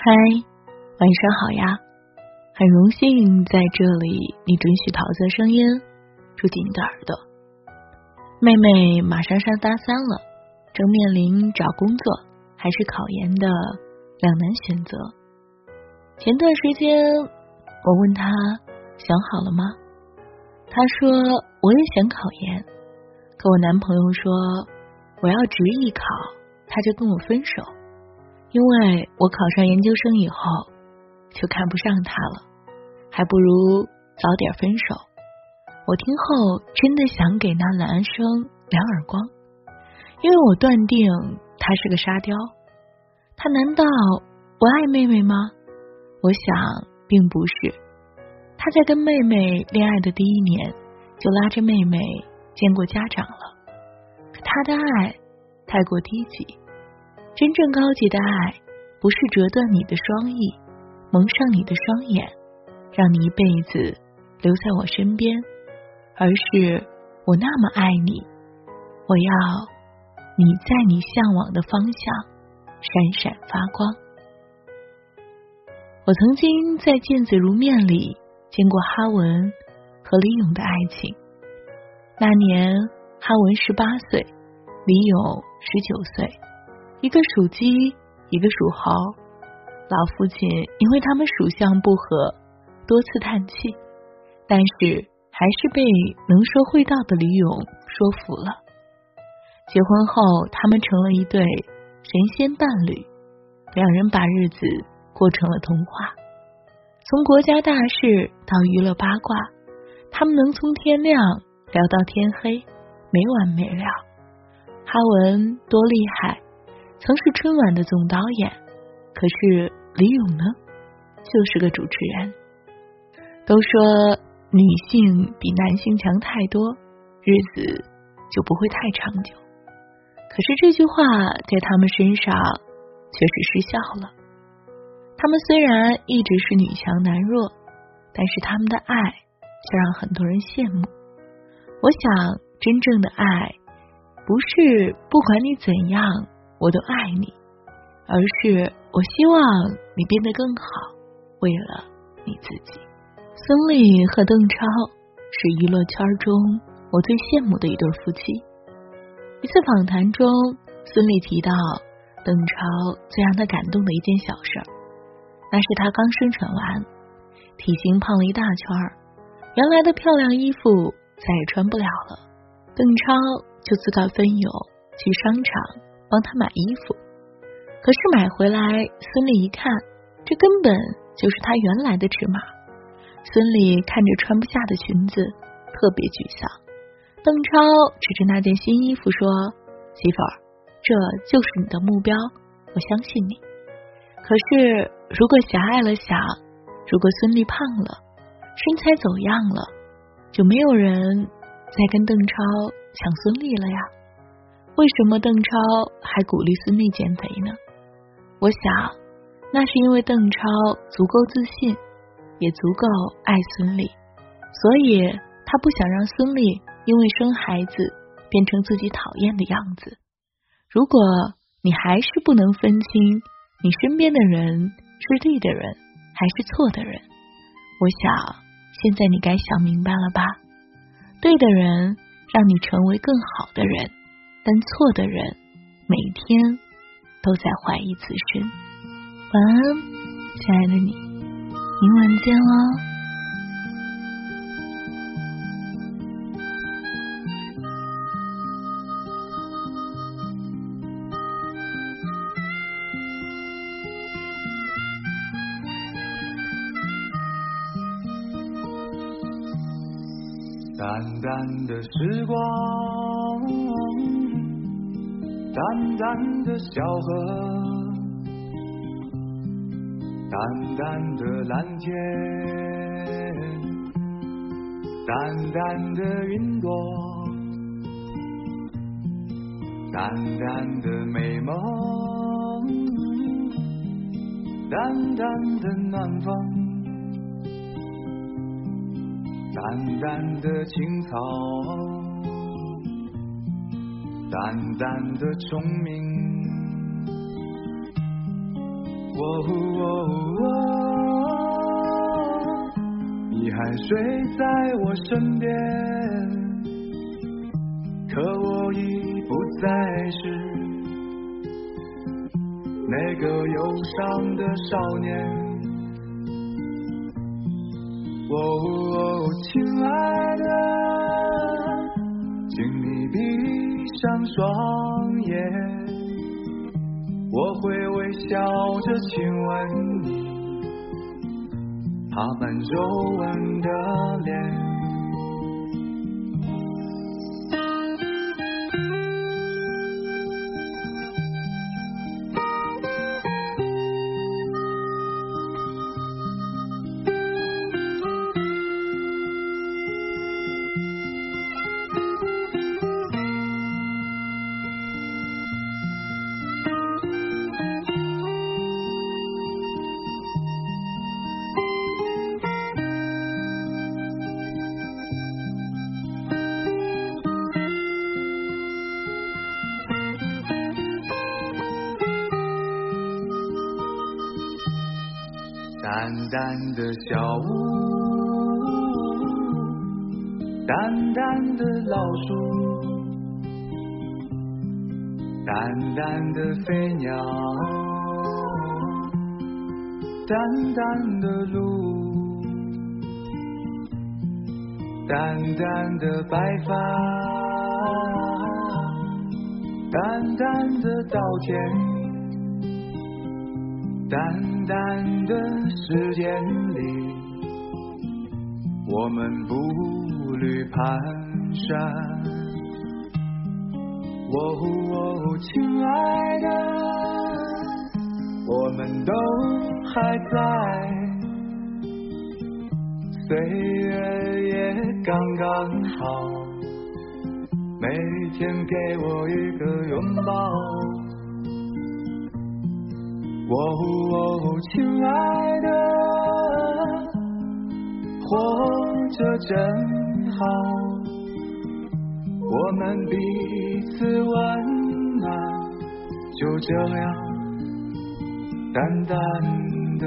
嗨，晚上好呀！很荣幸在这里，你准许桃子声音住进你的耳朵。妹妹马上上大三了，正面临找工作还是考研的两难选择。前段时间我问她想好了吗？她说我也想考研，可我男朋友说我要执意考，他就跟我分手。因为我考上研究生以后就看不上他了，还不如早点分手。我听后真的想给那男生两耳光，因为我断定他是个沙雕。他难道不爱妹妹吗？我想并不是。他在跟妹妹恋爱的第一年就拉着妹妹见过家长了，可他的爱太过低级。真正高级的爱，不是折断你的双翼，蒙上你的双眼，让你一辈子留在我身边，而是我那么爱你，我要你在你向往的方向闪闪发光。我曾经在《见字如面》里见过哈文和李咏的爱情。那年哈文十八岁，李咏十九岁。一个属鸡，一个属猴。老父亲因为他们属相不合，多次叹气，但是还是被能说会道的李勇说服了。结婚后，他们成了一对神仙伴侣，两人把日子过成了童话。从国家大事到娱乐八卦，他们能从天亮聊到天黑，没完没了。哈文多厉害！曾是春晚的总导演，可是李咏呢，就是个主持人。都说女性比男性强太多，日子就不会太长久。可是这句话在他们身上却是失效了。他们虽然一直是女强男弱，但是他们的爱却让很多人羡慕。我想，真正的爱不是不管你怎样。我都爱你，而是我希望你变得更好，为了你自己。孙俪和邓超是娱乐圈中我最羡慕的一对夫妻。一次访谈中，孙俪提到邓超最让她感动的一件小事，那是他刚生产完，体型胖了一大圈儿，原来的漂亮衣服再也穿不了了，邓超就自告奋勇去商场。帮他买衣服，可是买回来，孙俪一看，这根本就是他原来的尺码。孙俪看着穿不下的裙子，特别沮丧。邓超指着那件新衣服说：“媳妇儿，这就是你的目标，我相信你。”可是，如果狭隘了想，如果孙俪胖了，身材走样了，就没有人再跟邓超抢孙俪了呀。为什么邓超还鼓励孙俪减肥呢？我想，那是因为邓超足够自信，也足够爱孙俪，所以他不想让孙俪因为生孩子变成自己讨厌的样子。如果你还是不能分清你身边的人是对的人还是错的人，我想现在你该想明白了吧？对的人让你成为更好的人。但错的人，每天都在怀疑自身。晚安，亲爱的你，明晚见喽。淡淡的时光。淡淡的小河，淡淡的蓝天，淡淡的云朵，淡淡的美梦，淡淡的暖风，淡淡的青草。淡淡的虫鸣，哦你还睡在我身边，可我已不再是那个忧伤的少年。哦，亲爱的，上双眼。我会微笑着亲吻你，爬满皱纹的脸。淡淡的小屋，淡淡的老树，淡淡的飞鸟，淡淡的路，淡淡的白发，淡淡的稻田。淡淡的时间里，我们步履蹒跚。哦，亲爱的，我们都还在，岁月也刚刚好，每天给我一个拥抱。哦，亲爱的，活着真好，我们彼此温暖，就这样淡淡的。